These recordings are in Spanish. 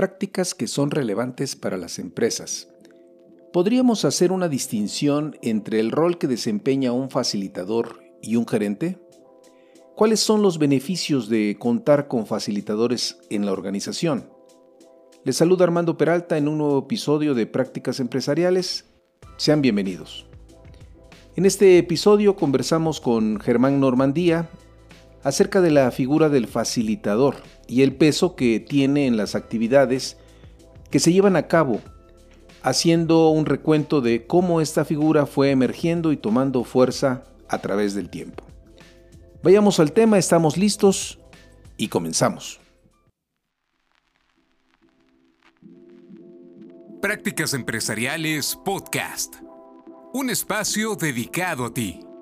prácticas que son relevantes para las empresas. ¿Podríamos hacer una distinción entre el rol que desempeña un facilitador y un gerente? ¿Cuáles son los beneficios de contar con facilitadores en la organización? Les saluda Armando Peralta en un nuevo episodio de Prácticas Empresariales. Sean bienvenidos. En este episodio conversamos con Germán Normandía acerca de la figura del facilitador y el peso que tiene en las actividades que se llevan a cabo, haciendo un recuento de cómo esta figura fue emergiendo y tomando fuerza a través del tiempo. Vayamos al tema, estamos listos y comenzamos. Prácticas Empresariales Podcast. Un espacio dedicado a ti.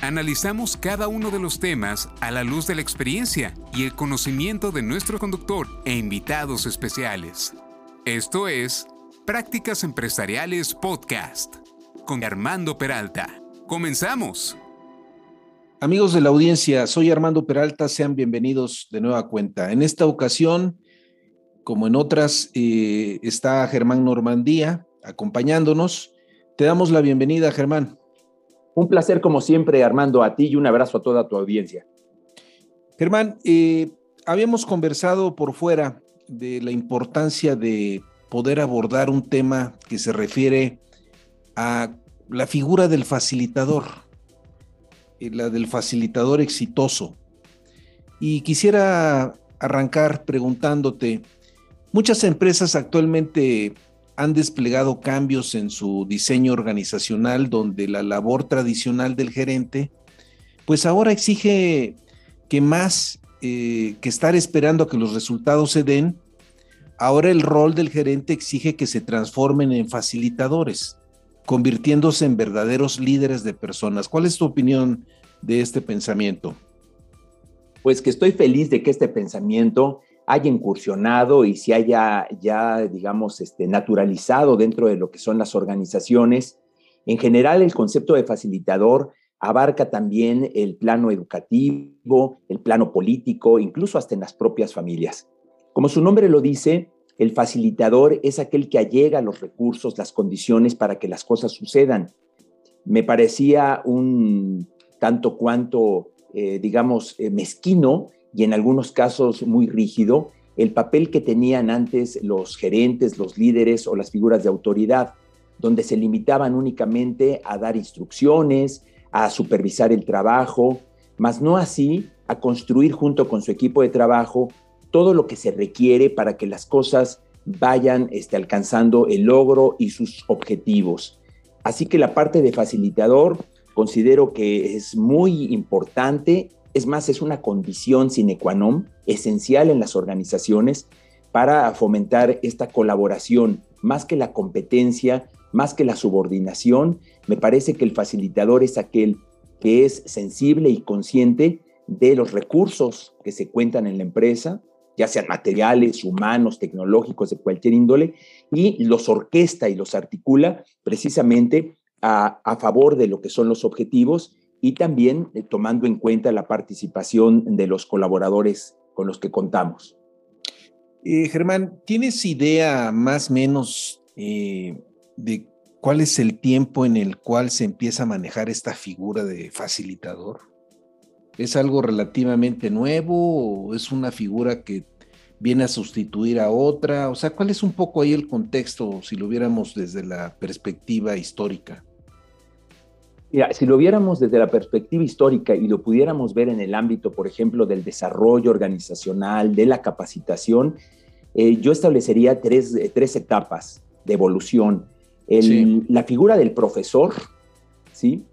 Analizamos cada uno de los temas a la luz de la experiencia y el conocimiento de nuestro conductor e invitados especiales. Esto es Prácticas Empresariales Podcast con Armando Peralta. Comenzamos. Amigos de la audiencia, soy Armando Peralta, sean bienvenidos de nueva cuenta. En esta ocasión, como en otras, eh, está Germán Normandía acompañándonos. Te damos la bienvenida, Germán. Un placer como siempre, Armando, a ti y un abrazo a toda tu audiencia. Germán, eh, habíamos conversado por fuera de la importancia de poder abordar un tema que se refiere a la figura del facilitador, eh, la del facilitador exitoso. Y quisiera arrancar preguntándote, muchas empresas actualmente han desplegado cambios en su diseño organizacional donde la labor tradicional del gerente, pues ahora exige que más eh, que estar esperando a que los resultados se den, ahora el rol del gerente exige que se transformen en facilitadores, convirtiéndose en verdaderos líderes de personas. ¿Cuál es tu opinión de este pensamiento? Pues que estoy feliz de que este pensamiento haya incursionado y se haya ya, digamos, este, naturalizado dentro de lo que son las organizaciones. En general, el concepto de facilitador abarca también el plano educativo, el plano político, incluso hasta en las propias familias. Como su nombre lo dice, el facilitador es aquel que allega los recursos, las condiciones para que las cosas sucedan. Me parecía un tanto cuanto, eh, digamos, eh, mezquino y en algunos casos muy rígido el papel que tenían antes los gerentes, los líderes o las figuras de autoridad, donde se limitaban únicamente a dar instrucciones, a supervisar el trabajo, mas no así a construir junto con su equipo de trabajo todo lo que se requiere para que las cosas vayan este, alcanzando el logro y sus objetivos. Así que la parte de facilitador considero que es muy importante es más, es una condición sine qua non esencial en las organizaciones para fomentar esta colaboración, más que la competencia, más que la subordinación. Me parece que el facilitador es aquel que es sensible y consciente de los recursos que se cuentan en la empresa, ya sean materiales, humanos, tecnológicos, de cualquier índole, y los orquesta y los articula precisamente a, a favor de lo que son los objetivos y también eh, tomando en cuenta la participación de los colaboradores con los que contamos. Eh, Germán, ¿tienes idea más o menos eh, de cuál es el tiempo en el cual se empieza a manejar esta figura de facilitador? ¿Es algo relativamente nuevo o es una figura que viene a sustituir a otra? O sea, ¿cuál es un poco ahí el contexto si lo viéramos desde la perspectiva histórica? Mira, si lo viéramos desde la perspectiva histórica y lo pudiéramos ver en el ámbito, por ejemplo, del desarrollo organizacional, de la capacitación, eh, yo establecería tres, eh, tres, etapas de evolución. La figura del profesor, ¿sí?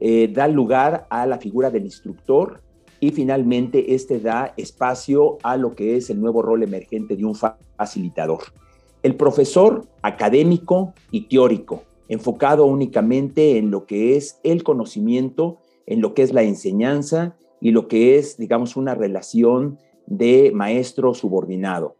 Eh, da lugar a la figura del instructor y finalmente este da espacio a lo que es el nuevo rol emergente de un facilitador. el profesor académico y teórico, enfocado únicamente en lo que es el conocimiento, en lo que es la enseñanza y lo que es, digamos, una relación de maestro subordinado.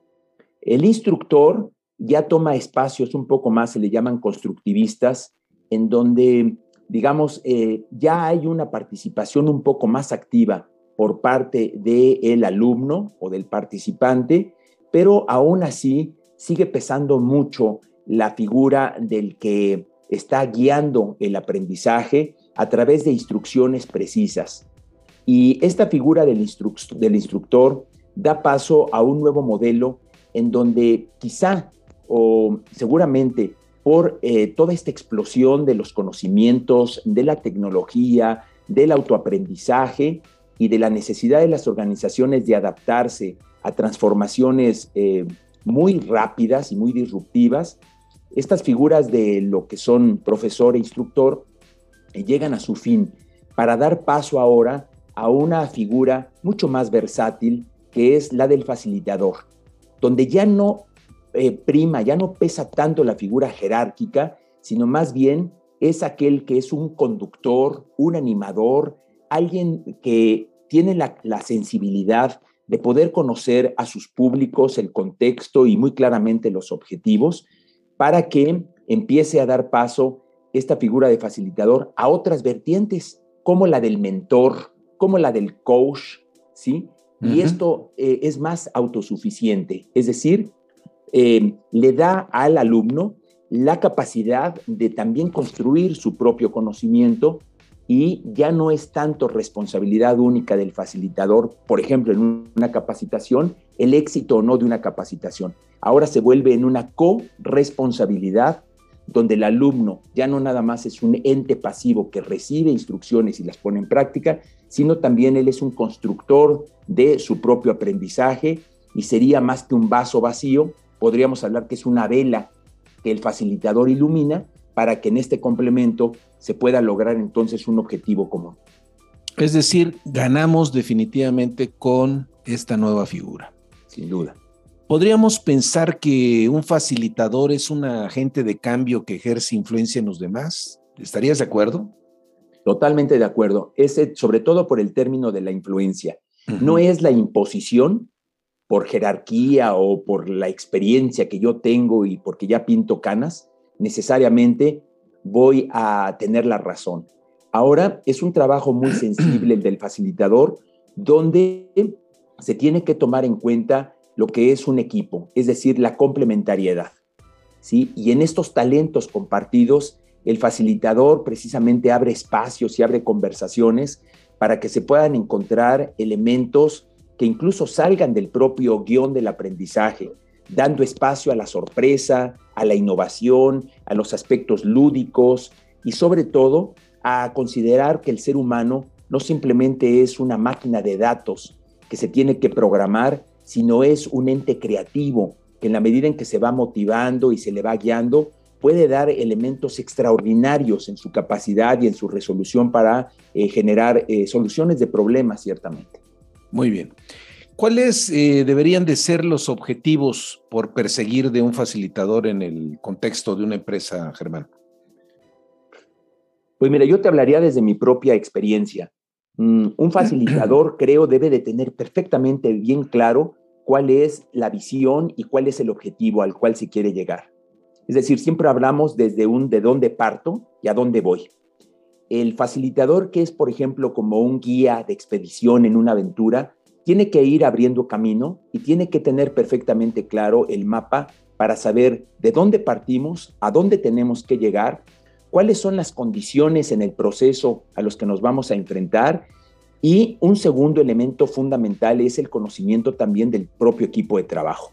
El instructor ya toma espacios un poco más, se le llaman constructivistas, en donde, digamos, eh, ya hay una participación un poco más activa por parte del alumno o del participante, pero aún así sigue pesando mucho la figura del que está guiando el aprendizaje a través de instrucciones precisas. Y esta figura del, instructor da paso a un nuevo modelo en donde quizá o seguramente por eh, toda esta explosión de los conocimientos, de la tecnología, del autoaprendizaje y de la necesidad de las organizaciones de adaptarse a transformaciones eh, muy rápidas y muy disruptivas, estas figuras de lo que son profesor e instructor eh, llegan a su fin. Para dar paso ahora a una figura mucho más versátil que es la del facilitador, donde ya no eh, prima, ya no pesa tanto la figura jerárquica, sino más bien es aquel que es un conductor, un animador, alguien que tiene la, la sensibilidad de poder conocer a sus públicos, el contexto y muy claramente los objetivos, para que empiece a dar paso esta figura de facilitador a otras vertientes, como la del mentor, como la del coach, ¿sí? Y esto eh, es más autosuficiente, es decir, eh, le da al alumno la capacidad de también construir su propio conocimiento y ya no es tanto responsabilidad única del facilitador, por ejemplo, en una capacitación, el éxito o no de una capacitación. Ahora se vuelve en una co-responsabilidad donde el alumno ya no nada más es un ente pasivo que recibe instrucciones y las pone en práctica, sino también él es un constructor de su propio aprendizaje y sería más que un vaso vacío, podríamos hablar que es una vela que el facilitador ilumina para que en este complemento se pueda lograr entonces un objetivo común. Es decir, ganamos definitivamente con esta nueva figura. Sin duda. ¿Podríamos pensar que un facilitador es un agente de cambio que ejerce influencia en los demás? ¿Estarías de acuerdo? Totalmente de acuerdo. Ese, sobre todo por el término de la influencia. No es la imposición por jerarquía o por la experiencia que yo tengo y porque ya pinto canas, necesariamente voy a tener la razón. Ahora es un trabajo muy sensible el del facilitador, donde se tiene que tomar en cuenta lo que es un equipo, es decir, la complementariedad. ¿sí? Y en estos talentos compartidos, el facilitador precisamente abre espacios y abre conversaciones para que se puedan encontrar elementos que incluso salgan del propio guion del aprendizaje, dando espacio a la sorpresa, a la innovación, a los aspectos lúdicos y sobre todo a considerar que el ser humano no simplemente es una máquina de datos que se tiene que programar, sino es un ente creativo que en la medida en que se va motivando y se le va guiando, puede dar elementos extraordinarios en su capacidad y en su resolución para eh, generar eh, soluciones de problemas, ciertamente. Muy bien. ¿Cuáles eh, deberían de ser los objetivos por perseguir de un facilitador en el contexto de una empresa, Germán? Pues mira, yo te hablaría desde mi propia experiencia. Mm, un facilitador creo debe de tener perfectamente bien claro cuál es la visión y cuál es el objetivo al cual se quiere llegar. Es decir, siempre hablamos desde un de dónde parto y a dónde voy. El facilitador que es, por ejemplo, como un guía de expedición en una aventura, tiene que ir abriendo camino y tiene que tener perfectamente claro el mapa para saber de dónde partimos, a dónde tenemos que llegar, cuáles son las condiciones en el proceso a los que nos vamos a enfrentar y un segundo elemento fundamental es el conocimiento también del propio equipo de trabajo.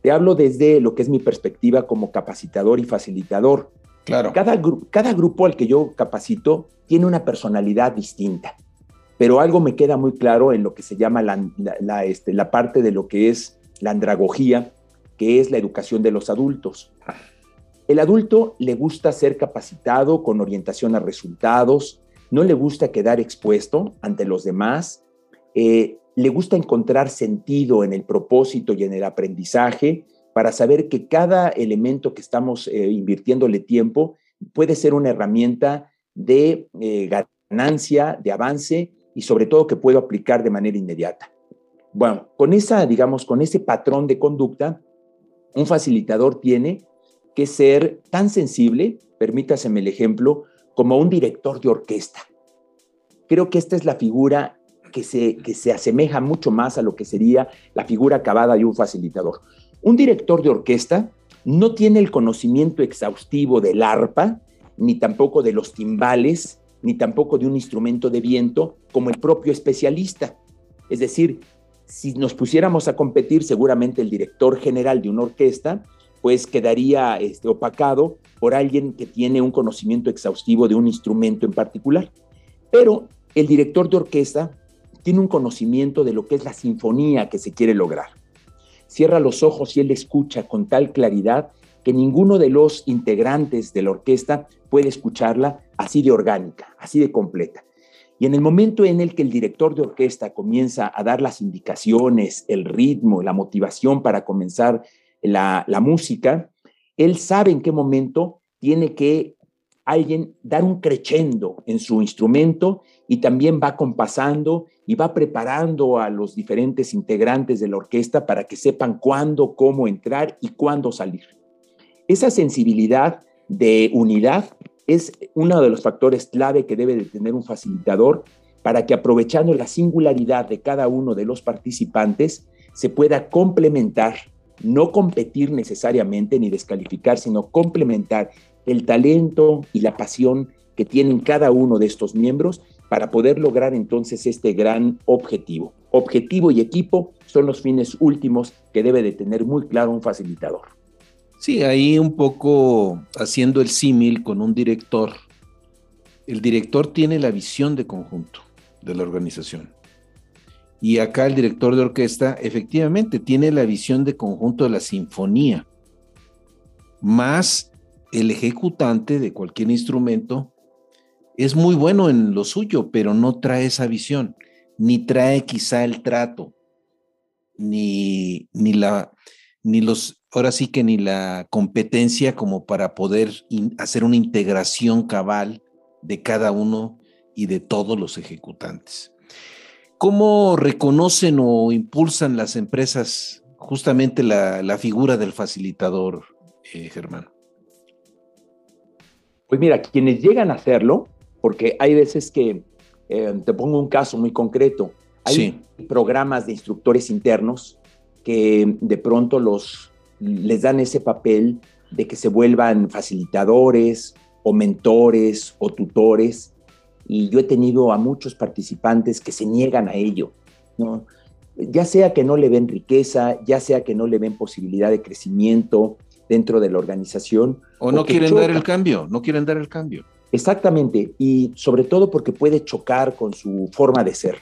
Te hablo desde lo que es mi perspectiva como capacitador y facilitador. Claro. Cada, cada grupo al que yo capacito tiene una personalidad distinta pero algo me queda muy claro en lo que se llama la, este, la parte de lo que es la andragogía, que es la educación de los adultos. El adulto le gusta ser capacitado con orientación a resultados, no le gusta quedar expuesto ante los demás, eh, le gusta encontrar sentido en el propósito y en el aprendizaje para saber que cada elemento que estamos eh, invirtiéndole tiempo puede ser una herramienta de eh, ganancia, de avance y sobre todo que puedo aplicar de manera inmediata. Bueno, con esa, digamos, con ese patrón de conducta, un facilitador tiene que ser tan sensible, permítaseme el ejemplo, como un director de orquesta. Creo que esta es la figura que se, que se asemeja mucho más a lo que sería la figura acabada de un facilitador. Un director de orquesta no tiene el conocimiento exhaustivo del arpa, ni tampoco de los timbales, ni tampoco de un instrumento de viento como el propio especialista. Es decir, si nos pusiéramos a competir, seguramente el director general de una orquesta, pues quedaría este, opacado por alguien que tiene un conocimiento exhaustivo de un instrumento en particular. Pero el director de orquesta tiene un conocimiento de lo que es la sinfonía que se quiere lograr cierra los ojos y él escucha con tal claridad que ninguno de los integrantes de la orquesta puede escucharla así de orgánica, así de completa. Y en el momento en el que el director de orquesta comienza a dar las indicaciones, el ritmo, la motivación para comenzar la, música, él sabe en qué momento tiene que alguien dar un crescendo en su instrumento y también va compasando y va preparando a los diferentes integrantes de la orquesta para que sepan cuándo, cómo entrar y cuándo salir. Esa sensibilidad de unidad es uno de los factores clave que debe de tener un facilitador para que aprovechando la singularidad de cada uno de los participantes se pueda complementar, no competir necesariamente ni descalificar, sino complementar el talento y la pasión que tienen cada uno de estos miembros para poder lograr entonces este gran objetivo. Objetivo y equipo son los fines últimos que debe de tener muy claro un facilitador. Sí, ahí un poco haciendo el símil con un director. El director tiene la visión de conjunto de la organización. Y acá el director de orquesta efectivamente tiene la visión de conjunto de la sinfonía, más el ejecutante de cualquier instrumento es muy bueno en lo suyo, pero no trae esa visión, ni trae quizá el trato, ni, ni la, ni los, ahora sí que ni la competencia como para poder hacer una integración cabal de cada uno y de todos los ejecutantes. ¿Cómo reconocen o impulsan las empresas justamente la, figura del facilitador, eh, Germán? Pues mira, quienes llegan a hacerlo, porque hay veces que, eh, te pongo un caso muy concreto, hay programas de instructores internos que de pronto los, les dan ese papel de que se vuelvan facilitadores o mentores o tutores. Y yo he tenido a muchos participantes que se niegan a ello, ¿no? ya sea que no le ven riqueza, ya sea que no le ven posibilidad de crecimiento, dentro de la organización. O no quieren dar el cambio, no quieren dar el cambio. Exactamente, y sobre todo porque puede chocar con su forma de ser.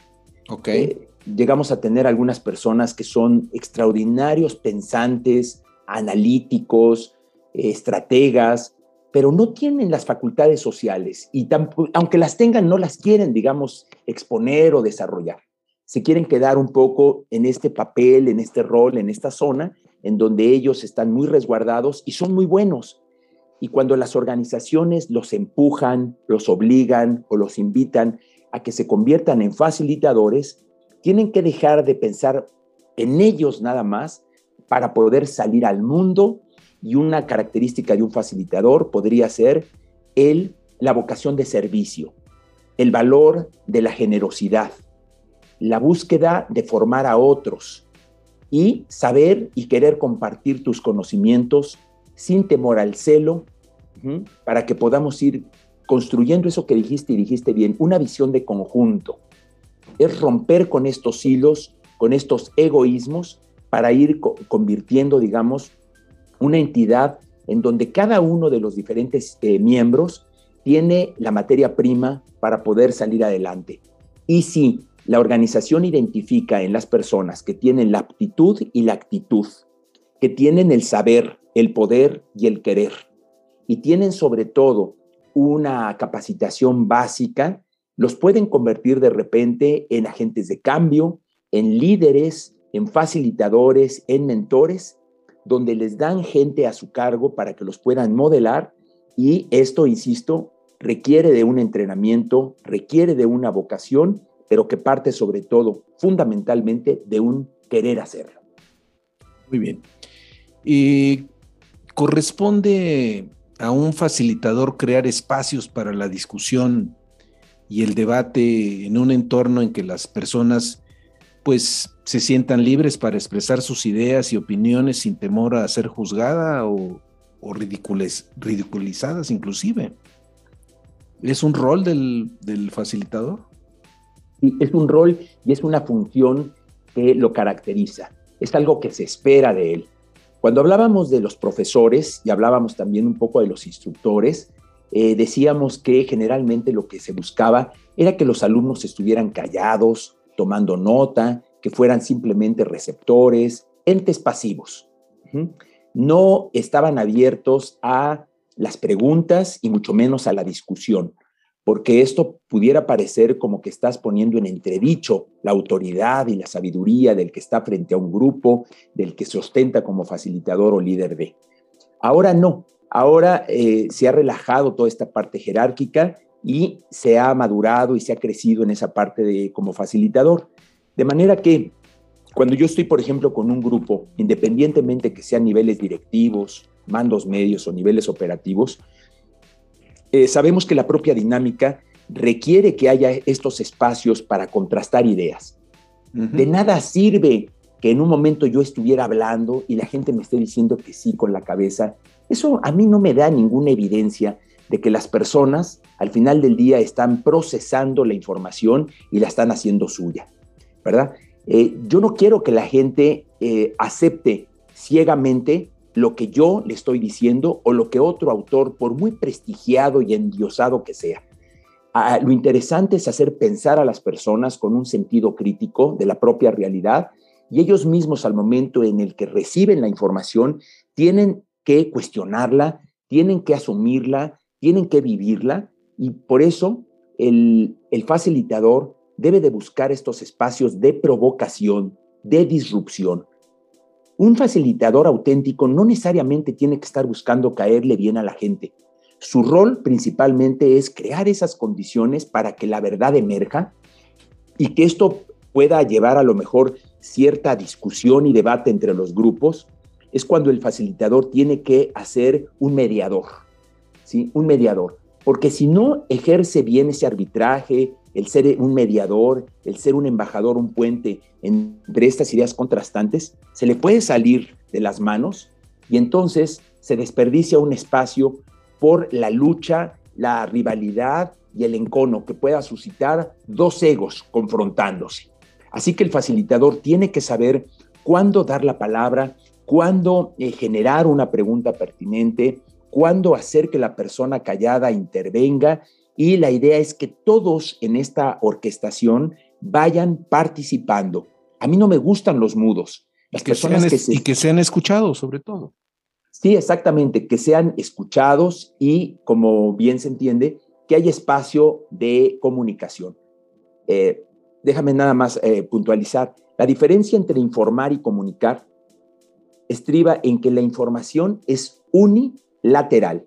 Ok. Eh, llegamos a tener algunas personas que son extraordinarios pensantes, analíticos, estrategas, pero no tienen las facultades sociales y aunque las tengan, no las quieren, digamos, exponer o desarrollar. Se quieren quedar un poco en este papel, en este rol, en esta zona, en donde ellos están muy resguardados y son muy buenos. Y cuando las organizaciones los empujan, los obligan o los invitan a que se conviertan en facilitadores, tienen que dejar de pensar en ellos nada más para poder salir al mundo y una característica de un facilitador podría ser el la vocación de servicio, el valor de la generosidad, la búsqueda de formar a otros, y saber y querer compartir tus conocimientos sin temor al celo, para que podamos ir construyendo eso que dijiste y dijiste bien, una visión de conjunto. Es romper con estos hilos, con estos egoísmos, para ir convirtiendo, digamos, una entidad en donde cada uno de los diferentes eh, miembros tiene la materia prima para poder salir adelante. Y si la organización identifica en las personas que tienen la aptitud y la actitud, que tienen el saber, el poder y el querer, y tienen sobre todo una capacitación básica, los pueden convertir de repente en agentes de cambio, en líderes, en facilitadores, en mentores, donde les dan gente a su cargo para que los puedan modelar y esto, insisto, requiere de un entrenamiento, requiere de una vocación, pero que parte sobre todo, fundamentalmente, de un querer hacerlo. Muy bien. Y corresponde a un facilitador crear espacios para la discusión y el debate en un entorno en que las personas pues se sientan libres para expresar sus ideas y opiniones sin temor a ser juzgada o, o ridiculizadas inclusive. ¿Es un rol del, del facilitador? Es un rol y es una función que lo caracteriza. Es algo que se espera de él. Cuando hablábamos de los profesores y hablábamos también un poco de los instructores, eh, decíamos que generalmente lo que se buscaba era que los alumnos estuvieran callados, tomando nota, que fueran simplemente receptores, entes pasivos. No estaban abiertos a las preguntas y mucho menos a la discusión porque esto pudiera parecer como que estás poniendo en entredicho la autoridad y la sabiduría del que está frente a un grupo, del que se ostenta como facilitador o líder de. Ahora no, ahora eh, se ha relajado toda esta parte jerárquica y se ha madurado y se ha crecido en esa parte de como facilitador. De manera que cuando yo estoy, por ejemplo, con un grupo, independientemente que sean niveles directivos, mandos medios o niveles operativos, eh, sabemos que la propia dinámica requiere que haya estos espacios para contrastar ideas. De nada sirve que en un momento yo estuviera hablando y la gente me esté diciendo que sí con la cabeza. Eso a mí no me da ninguna evidencia de que las personas al final del día están procesando la información y la están haciendo suya, ¿verdad? Eh, yo no quiero que la gente eh, acepte ciegamente lo que yo le estoy diciendo o lo que otro autor, por muy prestigiado y endiosado que sea. Ah, lo interesante es hacer pensar a las personas con un sentido crítico de la propia realidad y ellos mismos al momento en el que reciben la información tienen que cuestionarla, tienen que asumirla, tienen que vivirla y por eso el, facilitador debe de buscar estos espacios de provocación, de disrupción, un facilitador auténtico no necesariamente tiene que estar buscando caerle bien a la gente. Su rol principalmente es crear esas condiciones para que la verdad emerja y que esto pueda llevar a lo mejor cierta discusión y debate entre los grupos. Es cuando el facilitador tiene que hacer un mediador, ¿sí? Un mediador. Porque si no ejerce bien ese arbitraje, el ser un mediador, el ser un embajador, un puente entre estas ideas contrastantes, se le puede salir de las manos y entonces se desperdicia un espacio por la lucha, la rivalidad y el encono que pueda suscitar dos egos confrontándose. Así que el facilitador tiene que saber cuándo dar la palabra, cuándo eh, generar una pregunta pertinente, cuándo hacer que la persona callada intervenga y la idea es que todos en esta orquestación vayan participando. A mí no me gustan los mudos. Las personas que y que sean escuchados, sobre todo. Sí, exactamente, que sean escuchados y, como bien se entiende, que haya espacio de comunicación. Eh, déjame nada más eh, puntualizar. La diferencia entre informar y comunicar estriba en que la información es unilateral.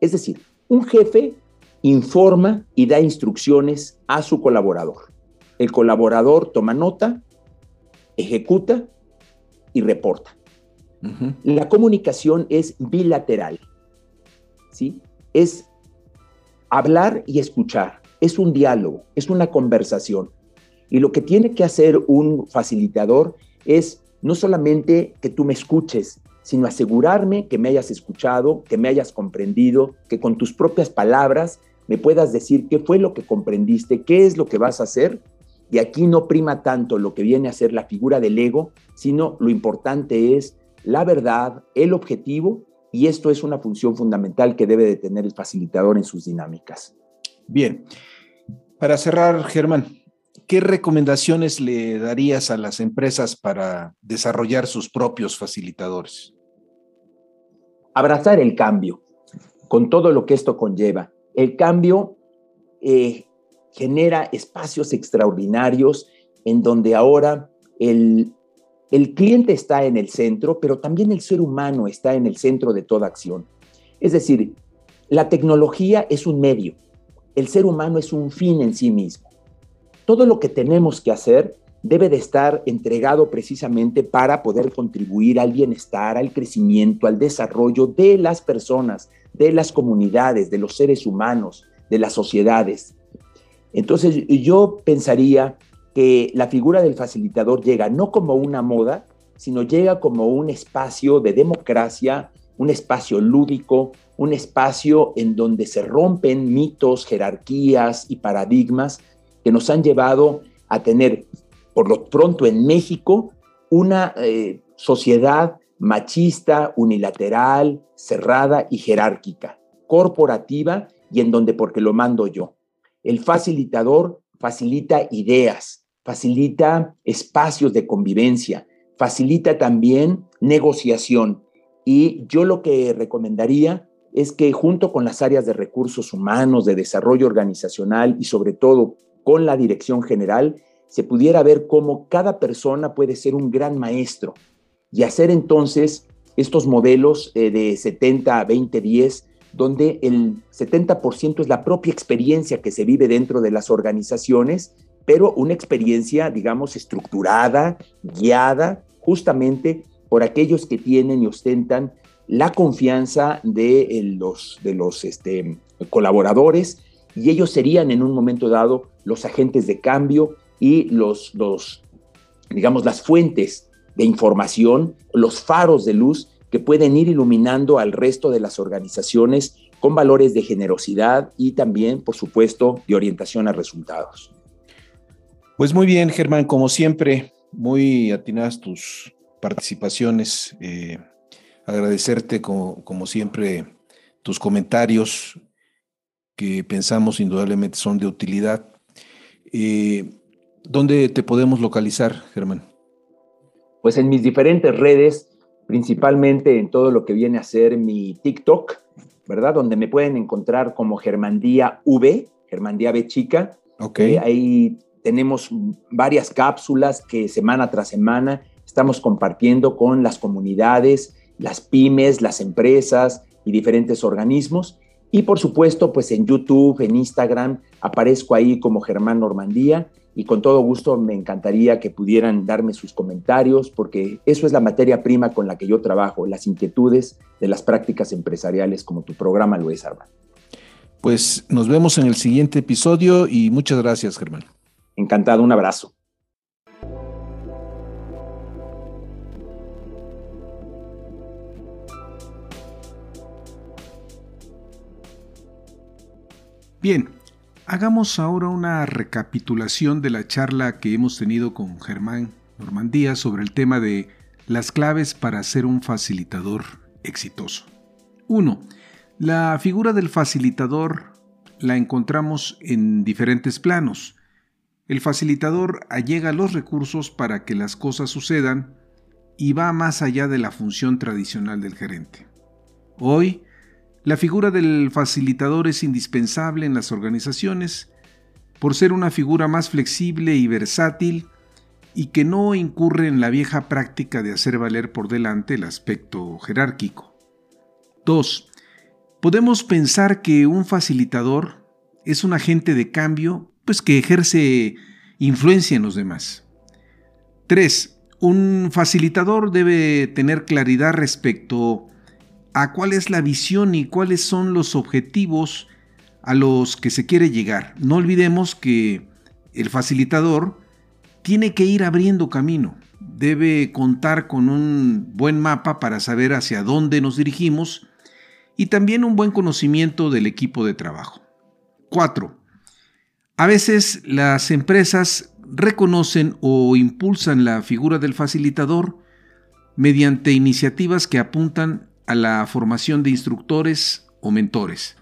Es decir, un jefe informa y da instrucciones a su colaborador. El colaborador toma nota, ejecuta y reporta. La comunicación es bilateral, ¿sí? Es hablar y escuchar, es un diálogo, es una conversación. Y lo que tiene que hacer un facilitador es no solamente que tú me escuches, sino asegurarme que me hayas escuchado, que me hayas comprendido, que con tus propias palabras me puedas decir qué fue lo que comprendiste, qué es lo que vas a hacer. Y aquí no prima tanto lo que viene a ser la figura del ego, sino lo importante es la verdad, el objetivo, y esto es una función fundamental que debe de tener el facilitador en sus dinámicas. Bien, para cerrar, Germán, ¿qué recomendaciones le darías a las empresas para desarrollar sus propios facilitadores? Abrazar el cambio, con todo lo que esto conlleva. El cambio eh, genera espacios extraordinarios en donde ahora el, el cliente está en el centro, pero también el ser humano está en el centro de toda acción. Es decir, la tecnología es un medio, el ser humano es un fin en sí mismo. Todo lo que tenemos que hacer debe de estar entregado precisamente para poder contribuir al bienestar, al crecimiento, al desarrollo de las personas, de las comunidades, de los seres humanos, de las sociedades. Entonces yo pensaría que la figura del facilitador llega no como una moda, sino llega como un espacio de democracia, un espacio lúdico, un espacio en donde se rompen mitos, jerarquías y paradigmas que nos han llevado a tener, por lo pronto en México, una eh, sociedad machista, unilateral, cerrada y jerárquica, corporativa y en donde porque lo mando yo. El facilitador facilita ideas, facilita espacios de convivencia, facilita también negociación. Y yo lo que recomendaría es que junto con las áreas de recursos humanos, de desarrollo organizacional y sobre todo con la dirección general, se pudiera ver cómo cada persona puede ser un gran maestro y hacer entonces estos modelos eh, de 70, 20, 10, donde el 70% es la propia experiencia que se vive dentro de las organizaciones, pero una experiencia, digamos, estructurada, guiada, justamente por aquellos que tienen y ostentan la confianza de los, de los este, colaboradores y ellos serían en un momento dado los agentes de cambio y los, los digamos, las fuentes de información, los faros de luz que pueden ir iluminando al resto de las organizaciones con valores de generosidad y también, por supuesto, de orientación a resultados. Pues muy bien, Germán, como siempre, muy atinadas tus participaciones. Eh, agradecerte, como, como siempre, tus comentarios que pensamos indudablemente son de utilidad. Eh, ¿Dónde te podemos localizar, Germán? Pues en mis diferentes redes, principalmente en todo lo que viene a ser mi TikTok, ¿verdad? Donde me pueden encontrar como Germandía V, Germandía B chica. Ok. Eh, ahí tenemos varias cápsulas que semana tras semana estamos compartiendo con las comunidades, las pymes, las empresas y diferentes organismos. Y por supuesto, pues en YouTube, en Instagram, aparezco ahí como Germán Normandía y con todo gusto me encantaría que pudieran darme sus comentarios porque eso es la materia prima con la que yo trabajo, las inquietudes de las prácticas empresariales como tu programa lo es, Armando. Pues nos vemos en el siguiente episodio y muchas gracias, Germán. Encantado, un abrazo. Bien, hagamos ahora una recapitulación de la charla que hemos tenido con Germán Normandía sobre el tema de las claves para ser un facilitador exitoso. 1. La figura del facilitador la encontramos en diferentes planos. El facilitador allega los recursos para que las cosas sucedan y va más allá de la función tradicional del gerente. Hoy, la figura del facilitador es indispensable en las organizaciones por ser una figura más flexible y versátil y que no incurre en la vieja práctica de hacer valer por delante el aspecto jerárquico. 2. Podemos pensar que un facilitador es un agente de cambio pues que ejerce influencia en los demás. 3. Un facilitador debe tener claridad respecto a cuál es la visión y cuáles son los objetivos a los que se quiere llegar. No olvidemos que el facilitador tiene que ir abriendo camino, debe contar con un buen mapa para saber hacia dónde nos dirigimos y también un buen conocimiento del equipo de trabajo. 4. A veces las empresas reconocen o impulsan la figura del facilitador mediante iniciativas que apuntan a la formación de instructores o mentores.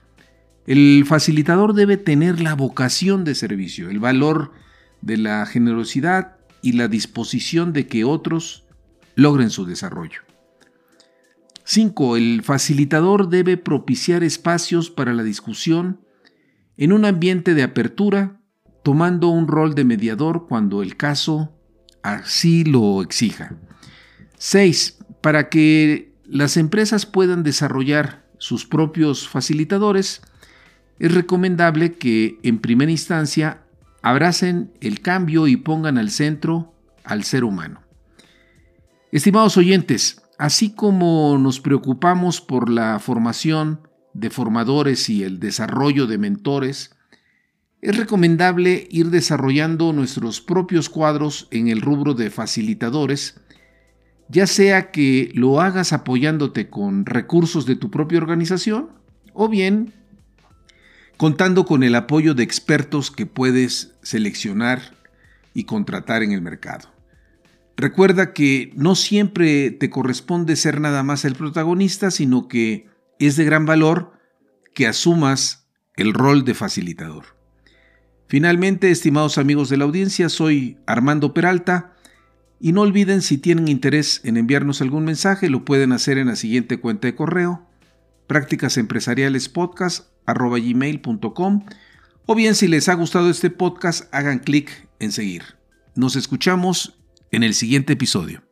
El facilitador debe tener la vocación de servicio, el valor de la generosidad y la disposición de que otros logren su desarrollo. 5. El facilitador debe propiciar espacios para la discusión en un ambiente de apertura, tomando un rol de mediador cuando el caso así lo exija. 6. Para que las empresas puedan desarrollar sus propios facilitadores, es recomendable que en primera instancia abracen el cambio y pongan al centro al ser humano. Estimados oyentes, así como nos preocupamos por la formación de formadores y el desarrollo de mentores, es recomendable ir desarrollando nuestros propios cuadros en el rubro de facilitadores, ya sea que lo hagas apoyándote con recursos de tu propia organización o bien contando con el apoyo de expertos que puedes seleccionar y contratar en el mercado. Recuerda que no siempre te corresponde ser nada más el protagonista, sino que es de gran valor que asumas el rol de facilitador. Finalmente, estimados amigos de la audiencia, soy Armando Peralta y no olviden si tienen interés en enviarnos algún mensaje, lo pueden hacer en la siguiente cuenta de correo, prácticasempresarialespodcast.com o bien si les ha gustado este podcast, hagan clic en seguir. Nos escuchamos en el siguiente episodio.